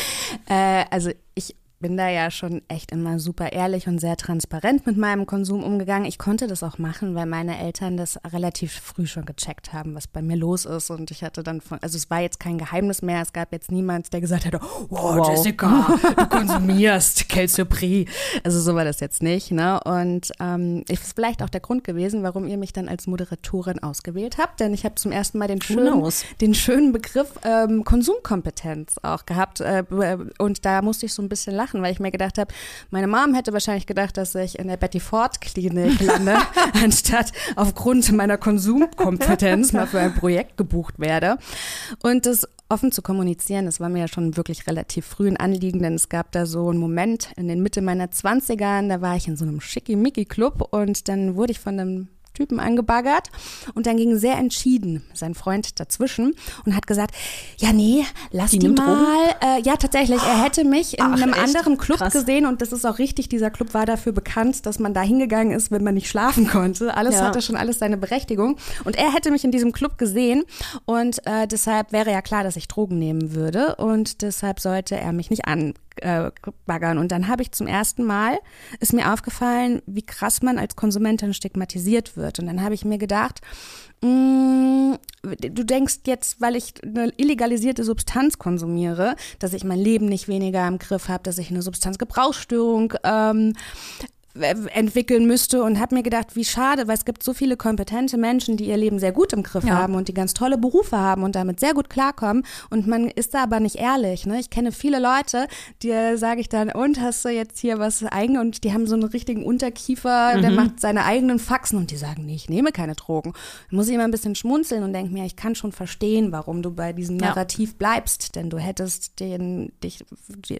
Äh, also ich bin da ja schon echt immer super ehrlich und sehr transparent mit meinem Konsum umgegangen. Ich konnte das auch machen, weil meine Eltern das relativ früh schon gecheckt haben, was bei mir los ist. Und ich hatte dann von, also es war jetzt kein Geheimnis mehr. Es gab jetzt niemand, der gesagt hätte, wow, Wow. Jessica, du konsumierst Kelsey Prix. Also so war das jetzt nicht. Ne? Und ähm, ist vielleicht auch der Grund gewesen, warum ihr mich dann als Moderatorin ausgewählt habt. Denn ich habe zum ersten Mal den schönen, den schönen Begriff ähm, Konsumkompetenz auch gehabt. Äh, und da musste ich so ein bisschen lachen, weil ich mir gedacht habe, meine Mom hätte wahrscheinlich gedacht, dass ich in der Betty Ford Klinik lande, anstatt aufgrund meiner Konsumkompetenz mal für ein Projekt gebucht werde. Und das offen zu kommunizieren, das war mir ja schon wirklich relativ früh ein Anliegen, denn es gab da so einen Moment in den Mitte meiner 20ern, da war ich in so einem Schickimicki-Club und dann wurde ich von einem Typen angebaggert und dann ging sehr entschieden sein Freund dazwischen und hat gesagt, ja nee, lass die, Die mal. Äh, ja, tatsächlich, er hätte mich in Ach, einem echt? anderen Club Krass. gesehen und das ist auch richtig, dieser Club war dafür bekannt, dass man da hingegangen ist, wenn man nicht schlafen konnte. Alles Ja. hatte schon alles seine Berechtigung und er hätte mich in diesem Club gesehen und äh, deshalb wäre ja klar, dass ich Drogen nehmen würde und deshalb sollte er mich nicht an äh, baggern. Und dann habe ich zum ersten Mal, ist mir aufgefallen, wie krass man als Konsumentin stigmatisiert wird. Und dann habe ich mir gedacht, mh, du denkst jetzt, weil ich eine illegalisierte Substanz konsumiere, dass ich mein Leben nicht weniger im Griff habe, dass ich eine Substanzgebrauchsstörung ähm, entwickeln müsste und habe mir gedacht, wie schade, weil es gibt so viele kompetente Menschen, die ihr Leben sehr gut im Griff Ja. haben und die ganz tolle Berufe haben und damit sehr gut klarkommen und man ist da aber nicht ehrlich. Ne? Ich kenne viele Leute, die sage ich dann, und hast du jetzt hier was eigen und die haben so einen richtigen Unterkiefer, Mhm. der macht seine eigenen Faxen und die sagen, nee, ich nehme keine Drogen. Da muss ich immer ein bisschen schmunzeln und denke mir, ich kann schon verstehen, warum du bei diesem Ja. Narrativ bleibst, denn du hättest den, dich,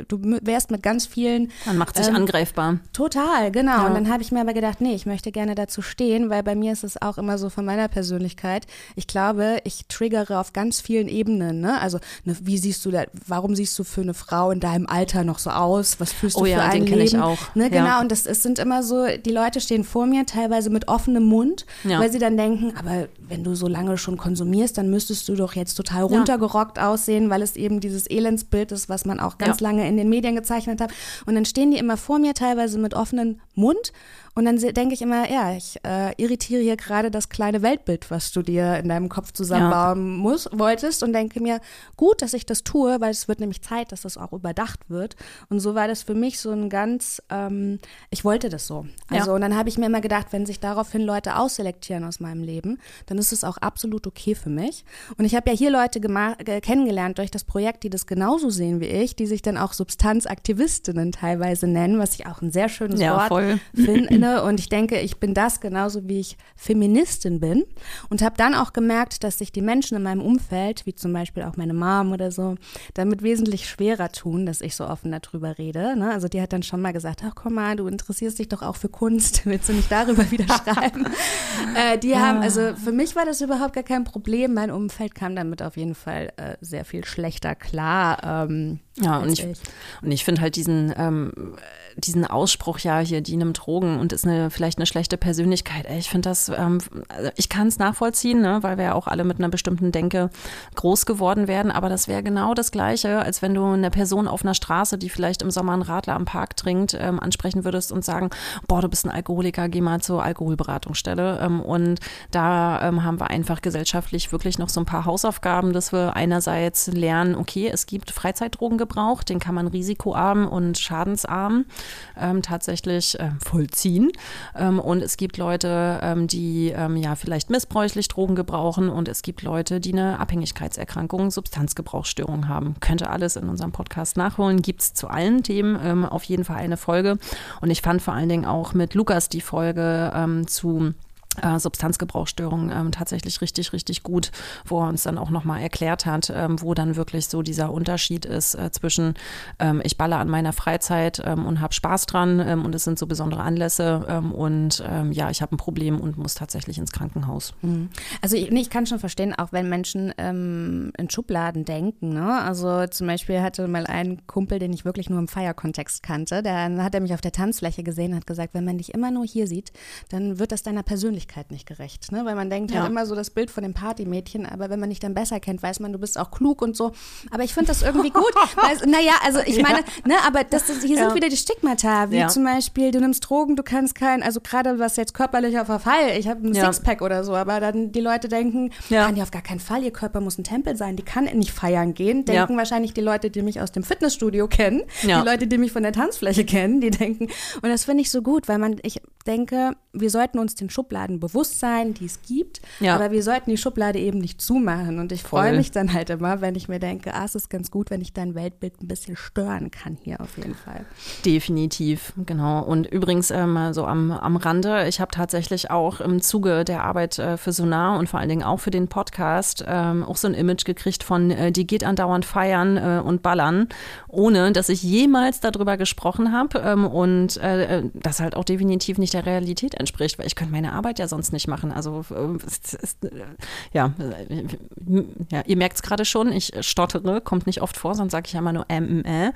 du wärst mit ganz vielen Man macht sich Ähm, angreifbar. Total, genau. Ja. Und dann habe ich mir aber gedacht, nee, ich möchte gerne dazu stehen, weil bei mir ist es auch immer so von meiner Persönlichkeit. Ich glaube, ich triggere auf ganz vielen Ebenen. Ne? Also, ne, wie siehst du da, warum siehst du für eine Frau in deinem Alter noch so aus? Was fühlst du Oh für ja, ein den Leben? ich auch. Ne, Ja. genau, und das, es sind immer so, die Leute stehen vor mir, teilweise mit offenem Mund, Ja. weil sie dann denken, aber wenn du so lange schon konsumierst, dann müsstest du doch jetzt total runtergerockt aussehen, weil es eben dieses Elendsbild ist, was man auch ganz lange in den Medien gezeichnet hat. Und dann stehen die immer vor mir, teilweise mit offenem Mund. Und dann denke ich immer, ja, ich äh, irritiere hier gerade das kleine Weltbild, was du dir in deinem Kopf zusammenbauen muss, wolltest. Und denke mir, gut, dass ich das tue, weil es wird nämlich Zeit, dass das auch überdacht wird. Und so war das für mich so ein ganz, ähm, ich wollte das so. Also, Ja. und dann habe ich mir immer gedacht, wenn sich daraufhin Leute ausselektieren aus meinem Leben, dann ist es auch absolut okay für mich. Und ich habe ja hier Leute kennengelernt durch das Projekt, die das genauso sehen wie ich, die sich dann auch Substanzaktivistinnen teilweise nennen, was ich auch ein sehr schönes Ja, Wort voll. Finde. Und ich denke, ich bin das genauso wie ich Feministin bin. Und habe dann auch gemerkt, dass sich die Menschen in meinem Umfeld, wie zum Beispiel auch meine Mom oder so, damit wesentlich schwerer tun, dass ich so offen darüber rede. Ne? Also die hat dann schon mal gesagt, ach komm mal, du interessierst dich doch auch für Kunst, willst du nicht darüber wieder schreiben? äh, die haben, also für mich war das überhaupt gar kein Problem. Mein Umfeld kam damit auf jeden Fall äh, sehr viel schlechter klar. Ähm, Ja, und als ich, und ich finde halt diesen, ähm, diesen Ausspruch ja hier, die nimmt Drogen und jemand ist eine, vielleicht eine schlechte Persönlichkeit. Ich finde das, ähm, also ich kann es nachvollziehen, ne, weil wir ja auch alle mit einer bestimmten Denke groß geworden werden, aber das wäre genau das Gleiche, als wenn du eine Person auf einer Straße, die vielleicht im Sommer einen Radler am Park trinkt, ähm, ansprechen würdest und sagen, boah, du bist ein Alkoholiker, geh mal zur Alkoholberatungsstelle. Ähm, und da ähm, haben wir einfach gesellschaftlich wirklich noch so ein paar Hausaufgaben, dass wir einerseits lernen, okay, es gibt Freizeitdrogengebrauch, den kann man risikoarm und schadensarm ähm, tatsächlich äh, vollziehen. Ähm, und es gibt Leute, ähm, die ähm, ja vielleicht missbräuchlich Drogen gebrauchen und es gibt Leute, die eine Abhängigkeitserkrankung, Substanzgebrauchsstörung haben. Könnte alles in unserem Podcast nachholen. Gibt es zu allen Themen ähm, auf jeden Fall eine Folge. Und ich fand vor allen Dingen auch mit Lukas die Folge ähm, zu äh, Substanzgebrauchsstörungen ähm, tatsächlich richtig, richtig gut, wo er uns dann auch nochmal erklärt hat, ähm, wo dann wirklich so dieser Unterschied ist äh, zwischen ähm, ich balle an meiner Freizeit ähm, und habe Spaß dran ähm, und es sind so besondere Anlässe ähm, und ja, ich habe ein Problem und muss tatsächlich ins Krankenhaus. Mhm. Also ich, nee, ich kann schon verstehen, auch wenn Menschen in Schubladen denken. Ne? Also zum Beispiel hatte mal ein Kumpel, den ich wirklich nur im Feierkontext kannte, dann hat er mich auf der Tanzfläche gesehen und hat gesagt, wenn man dich immer nur hier sieht, dann wird das deiner Persönlichkeit Persönlichkeit nicht gerecht, ne? weil man denkt ja. halt immer so das Bild von dem Partymädchen, aber wenn man dich dann besser kennt, weiß man, du bist auch klug und so. Aber ich finde das irgendwie gut, weil, naja, also ich meine, ne, aber das, hier ja. sind wieder die Stigmata, wie ja. zum Beispiel, du nimmst Drogen, du kannst kein, also gerade was jetzt körperlicher Verfall, ich habe ein Sixpack oder so, aber dann die Leute denken, kann die auf gar keinen Fall, ihr Körper muss ein Tempel sein, die kann nicht feiern gehen, denken wahrscheinlich die Leute, die mich aus dem Fitnessstudio kennen, die Leute, die mich von der Tanzfläche kennen, die denken, und das finde ich so gut, weil man, ich denke, wir sollten uns den Schubladen bewusst sein, die es gibt, ja. aber wir sollten die Schublade eben nicht zumachen. Und ich freue mich dann halt immer, wenn ich mir denke, ah, es ist ganz gut, wenn ich dein Weltbild ein bisschen stören kann hier auf jeden Fall. Definitiv, genau. Und übrigens ähm, so am, am Rande, ich habe tatsächlich auch im Zuge der Arbeit äh, für Sonar und vor allen Dingen auch für den Podcast ähm, auch so ein Image gekriegt von, äh, die geht andauernd feiern äh, und ballern, ohne dass ich jemals darüber gesprochen habe ähm, und äh, äh, das halt auch definitiv nicht der Realität entspricht entspricht, weil ich könnte meine Arbeit ja sonst nicht machen. Also äh, äh, ja, äh, ja, ihr merkt es gerade schon, ich stottere, kommt nicht oft vor, sonst sage ich ja immer nur ähm, äh.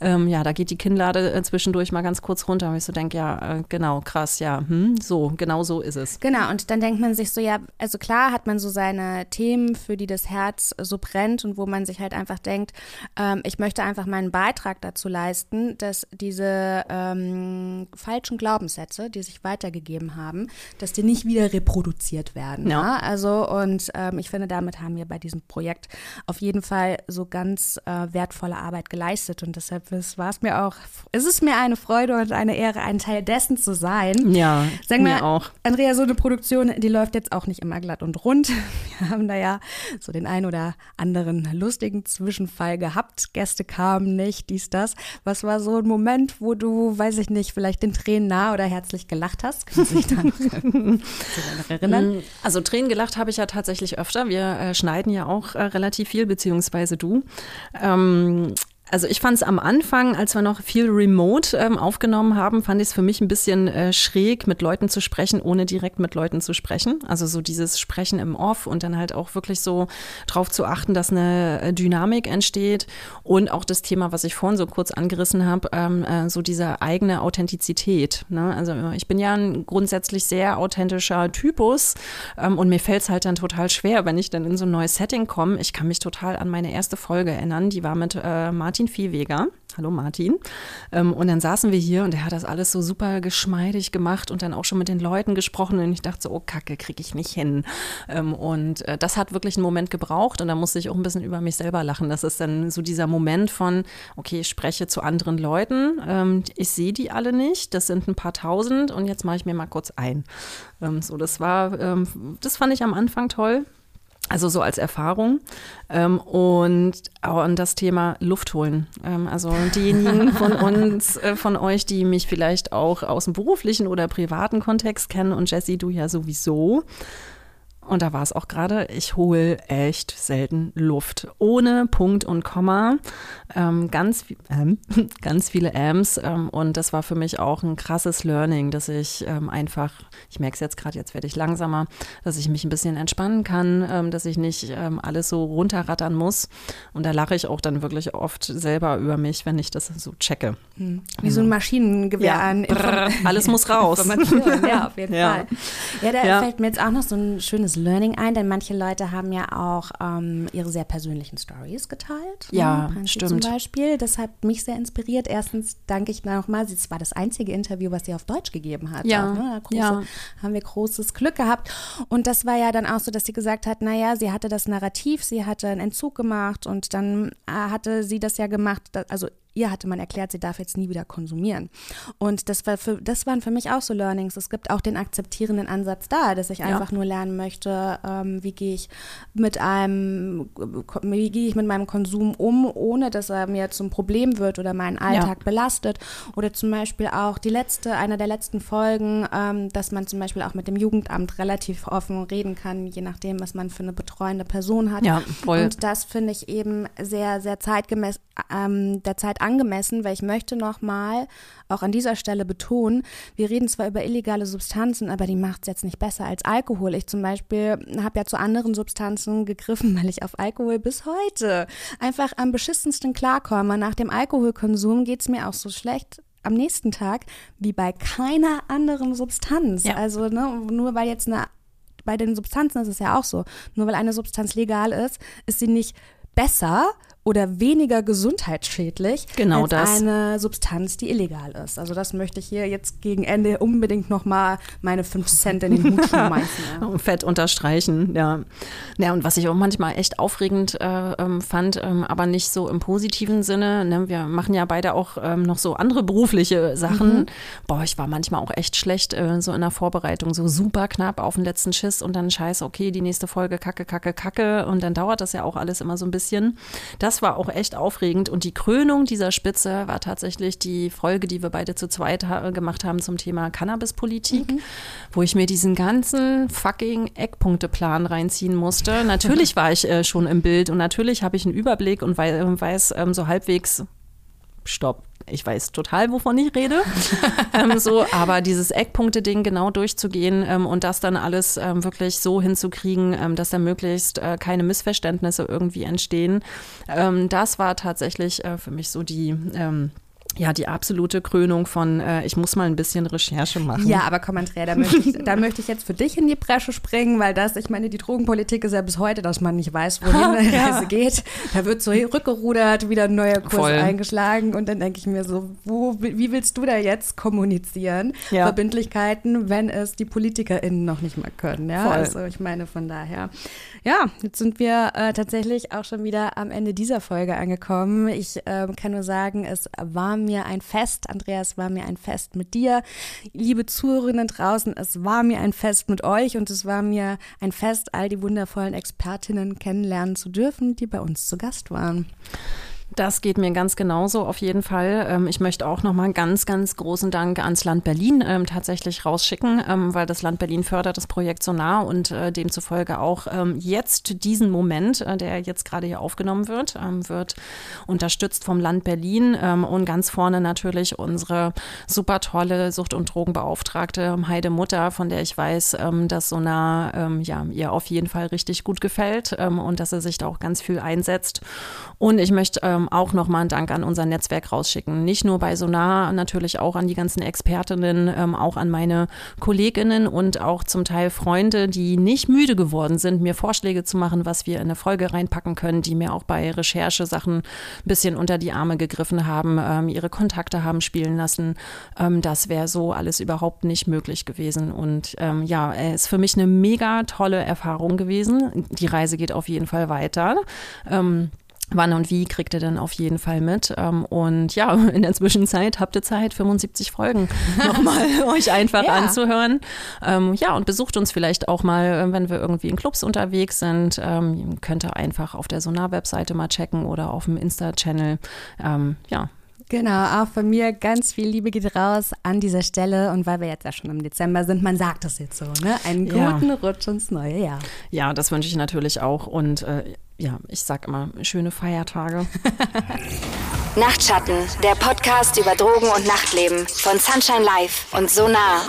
Ähm, ja, da geht die Kinnlade zwischendurch mal ganz kurz runter, weil ich so denke, ja, genau, krass, ja, hm, so, genau so ist es. Genau, und dann denkt man sich so, ja, also klar hat man so seine Themen, für die das Herz so brennt und wo man sich halt einfach denkt, ähm, ich möchte einfach meinen Beitrag dazu leisten, dass diese ähm, falschen Glaubenssätze, die sich weitergegeben gegeben haben, dass die nicht wieder reproduziert werden. Ja. ja? Also und ähm, ich finde, damit haben wir bei diesem Projekt auf jeden Fall so ganz äh, wertvolle Arbeit geleistet und deshalb war es mir auch, ist es mir eine Freude und eine Ehre, ein Teil dessen zu sein. Ja, Sag mir mal, auch. Andrea, so eine Produktion, die läuft jetzt auch nicht immer glatt und rund. Wir haben da ja so den ein oder anderen lustigen Zwischenfall gehabt. Gäste kamen nicht, dies, das. Was war so ein Moment, wo du, weiß ich nicht, vielleicht den Tränen nah oder herzlich gelacht hast? sich dann erinnern? Mm, also Tränen gelacht habe ich ja tatsächlich öfter. Wir äh, schneiden ja auch äh, relativ viel, beziehungsweise du. Ähm, also ich fand es am Anfang, als wir noch viel remote ähm, aufgenommen haben, fand ich es für mich ein bisschen äh, schräg, mit Leuten zu sprechen, ohne direkt mit Leuten zu sprechen. Also so dieses Sprechen im Off und dann halt auch wirklich so drauf zu achten, dass eine äh, Dynamik entsteht und auch das Thema, was ich vorhin so kurz angerissen habe, ähm, äh, so diese eigene Authentizität. Ne? Also ich bin ja ein grundsätzlich sehr authentischer Typus ähm, und mir fällt es halt dann total schwer, wenn ich dann in so ein neues Setting komme. Ich kann mich total an meine erste Folge erinnern, die war mit äh, Martin Martin Viehweger. Hallo Martin. Ähm, und dann saßen wir hier und er hat das alles so super geschmeidig gemacht und dann auch schon mit den Leuten gesprochen. Und ich dachte so, oh Kacke, kriege ich nicht hin. Ähm, und äh, das hat wirklich einen Moment gebraucht und da musste ich auch ein bisschen über mich selber lachen. Das ist dann so dieser Moment von, okay, ich spreche zu anderen Leuten. Ähm, ich sehe die alle nicht. Das sind ein paar tausend und jetzt mache ich mir mal kurz ein. so, das war, das fand ich am Anfang toll. Also so als Erfahrung. Ähm, und, und das Thema Luft holen. Ähm, also diejenigen von uns, äh, von euch, die mich vielleicht auch aus dem beruflichen oder privaten Kontext kennen und Jessie, du ja sowieso. Und da war es auch gerade, ich hole echt selten Luft. Ohne Punkt und Komma. Ähm, ganz, ähm, ganz viele Ams. Ähm, und das war für mich auch ein krasses Learning, dass ich ähm, einfach, ich merke es jetzt gerade, jetzt werde ich langsamer, dass ich mich ein bisschen entspannen kann, ähm, dass ich nicht ähm, alles so runterrattern muss. Und da lache ich auch dann wirklich oft selber über mich, wenn ich das so checke. Hm. Wie so ein Maschinengewehr ja. an. Brrr, alles muss raus. ja, auf jeden ja. Fall. Ja, da ja. fällt mir jetzt auch noch so ein schönes Learning ein, denn manche Leute haben ja auch ähm, ihre sehr persönlichen Stories geteilt. Ja, ne? stimmt. Zum Beispiel. Das hat mich sehr inspiriert. Erstens danke ich nochmal, es war das einzige Interview, was sie auf Deutsch gegeben hat. Ja, auch, ne? Große, ja. Haben wir großes Glück gehabt. Und das war ja dann auch so, dass sie gesagt hat, naja, sie hatte das Narrativ, sie hatte einen Entzug gemacht und dann äh, hatte sie das ja gemacht, also ihr hatte man erklärt, sie darf jetzt nie wieder konsumieren. Und das, war für, das waren für mich auch so Learnings. Es gibt auch den akzeptierenden Ansatz da, dass ich einfach ja. nur lernen möchte, ähm, wie gehe ich mit einem, wie gehe ich mit meinem Konsum um, ohne dass er mir zum Problem wird oder meinen Alltag ja. belastet. Oder zum Beispiel auch die letzte, einer der letzten Folgen, ähm, dass man zum Beispiel auch mit dem Jugendamt relativ offen reden kann, je nachdem, was man für eine betreuende Person hat. Ja, voll. Und das finde ich eben sehr, sehr zeitgemäß, ähm, der Zeit angemessen, weil ich möchte nochmal auch an dieser Stelle betonen, wir reden zwar über illegale Substanzen, aber die macht es jetzt nicht besser als Alkohol. Ich zum Beispiel habe ja zu anderen Substanzen gegriffen, weil ich auf Alkohol bis heute einfach am beschissensten klarkomme. Nach dem Alkoholkonsum geht es mir auch so schlecht, am nächsten Tag wie bei keiner anderen Substanz. Ja. Also ne, nur weil jetzt eine bei den Substanzen ist es ja auch so. Nur weil eine Substanz legal ist, ist sie nicht besser oder weniger gesundheitsschädlich genau als das. eine Substanz, die illegal ist. Also das möchte ich hier jetzt gegen Ende unbedingt nochmal meine 5 Cent in den Hut schmeißen. Ja. Fett unterstreichen, ja. Ja, und was ich auch manchmal echt aufregend äh, ähm, fand, ähm, aber nicht so im positiven Sinne, ne? wir machen ja beide auch ähm, noch so andere berufliche Sachen. Mhm. Boah, ich war manchmal auch echt schlecht äh, so in der Vorbereitung, so super knapp auf den letzten Schiss und dann scheiße, okay, die nächste Folge, kacke, kacke, kacke und dann dauert das ja auch alles immer so ein bisschen. Das war auch echt aufregend. Und die Krönung dieser Spitze war tatsächlich die Folge, die wir beide zu zweit ha gemacht haben zum Thema Cannabispolitik, mhm. wo ich mir diesen ganzen fucking Eckpunkteplan reinziehen musste. Natürlich war ich äh, schon im Bild und natürlich habe ich einen Überblick und weiß, weiß ähm, so halbwegs, stopp, ich weiß total, wovon ich rede. ähm, so, aber dieses Eckpunkte-Ding genau durchzugehen ähm, und das dann alles ähm, wirklich so hinzukriegen, ähm, dass da möglichst äh, keine Missverständnisse irgendwie entstehen, ähm, das war tatsächlich äh, für mich so die ähm, ja, die absolute Krönung von, äh, ich muss mal ein bisschen Recherche machen. Ja, aber komm, Andrea, da möchte, ich, da möchte ich jetzt für dich in die Bresche springen, weil das, ich meine, die Drogenpolitik ist ja bis heute, dass man nicht weiß, wohin ha, die Reise geht. Da wird so rückgerudert, wieder ein neuer Kurs Voll. eingeschlagen und dann denke ich mir so, wo, wie willst du da jetzt kommunizieren? Ja. Verbindlichkeiten, wenn es die PolitikerInnen noch nicht mal können. Ja, Voll. also ich meine, von daher. Ja, jetzt sind wir äh, tatsächlich auch schon wieder am Ende dieser Folge angekommen. Ich äh, kann nur sagen, es war mir ein Fest. Andreas, war mir ein Fest mit dir. Liebe Zuhörerinnen draußen, es war mir ein Fest mit euch und es war mir ein Fest, all die wundervollen Expertinnen kennenlernen zu dürfen, die bei uns zu Gast waren. Das geht mir ganz genauso auf jeden Fall. Ähm, ich möchte auch nochmal einen ganz, ganz großen Dank ans Land Berlin ähm, tatsächlich rausschicken, ähm, weil das Land Berlin fördert das Projekt Sonar und äh, demzufolge auch jetzt diesen Moment, äh, der jetzt gerade hier aufgenommen wird, wird unterstützt vom Land Berlin und ganz vorne natürlich unsere super tolle Sucht- und Drogenbeauftragte Heide Mutter, von der ich weiß, dass Sonar ja, ihr auf jeden Fall richtig gut gefällt und dass er sich da auch ganz viel einsetzt. Und ich möchte ähm, auch nochmal einen Dank an unser Netzwerk rausschicken. Nicht nur bei Sonar, natürlich auch an die ganzen Expertinnen, ähm, auch an meine Kolleginnen und auch zum Teil Freunde, die nicht müde geworden sind, mir Vorschläge zu machen, was wir in eine Folge reinpacken können, die mir auch bei Recherchesachen ein bisschen unter die Arme gegriffen haben, ähm, ihre Kontakte haben spielen lassen. Ähm, das wäre so alles überhaupt nicht möglich gewesen. Und ähm, ja, es ist für mich eine mega tolle Erfahrung gewesen. Die Reise geht auf jeden Fall weiter. Ähm, Wann und wie kriegt ihr dann auf jeden Fall mit? Ähm, und ja, in der Zwischenzeit habt ihr Zeit, 75 Folgen nochmal euch einfach ja. anzuhören. Ähm, ja, und besucht uns vielleicht auch mal, äh, wenn wir irgendwie in Clubs unterwegs sind. Ihr Könnt ihr einfach auf der Sonar-Webseite mal checken oder auf dem Insta-Channel. Ja, Genau, auch von mir ganz viel Liebe geht raus an dieser Stelle. Und weil wir jetzt ja schon im Dezember sind, man sagt das jetzt so, ne? Einen guten ja. Rutsch ins neue Jahr. Ja, das wünsche ich natürlich auch. Und äh, ja, ich sag immer, schöne Feiertage. Nachtschatten, der Podcast über Drogen und Nachtleben von Sunshine Live und Sonar.